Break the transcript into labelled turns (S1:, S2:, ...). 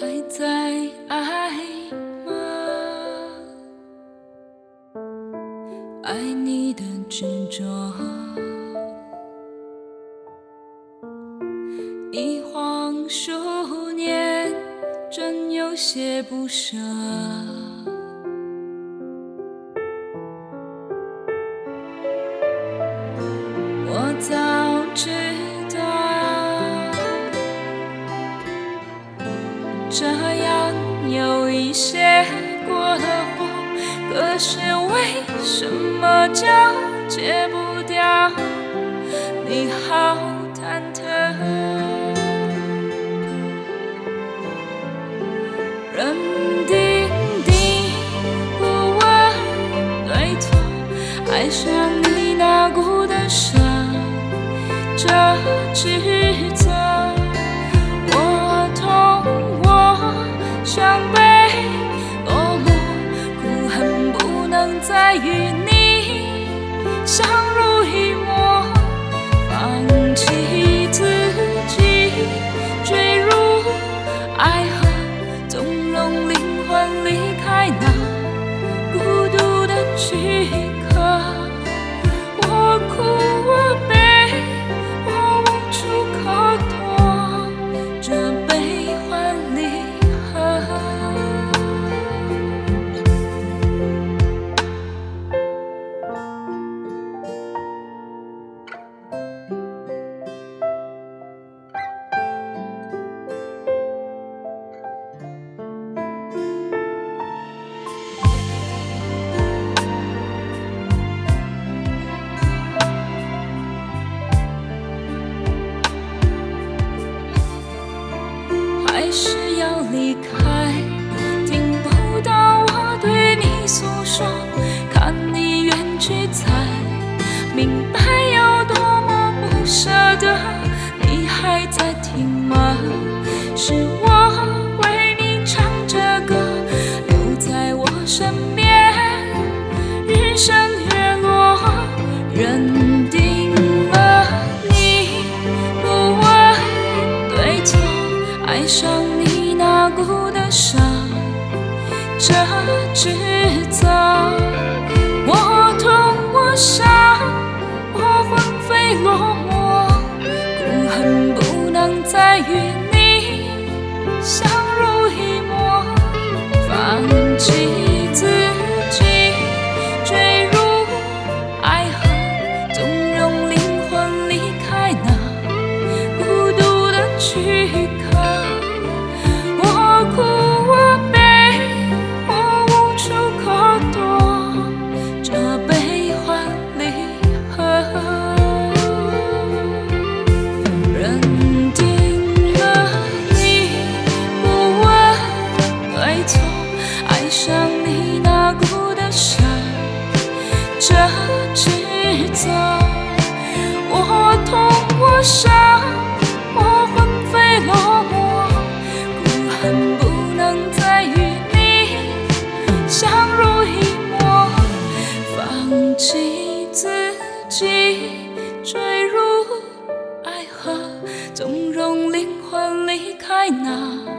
S1: 还在爱吗？爱你的执着，一晃数年，真有些不舍。有一些过了火，可是为什么就戒不掉？你好忐忑，认定定不问对错，爱上你那股的伤。这指责，在与你还是要离开，听不到我对你诉说，看你远去才明白有多么不舍得。你还在听吗？是我这指责，我痛我伤，我魂飞落坠入爱河，纵容灵魂离开那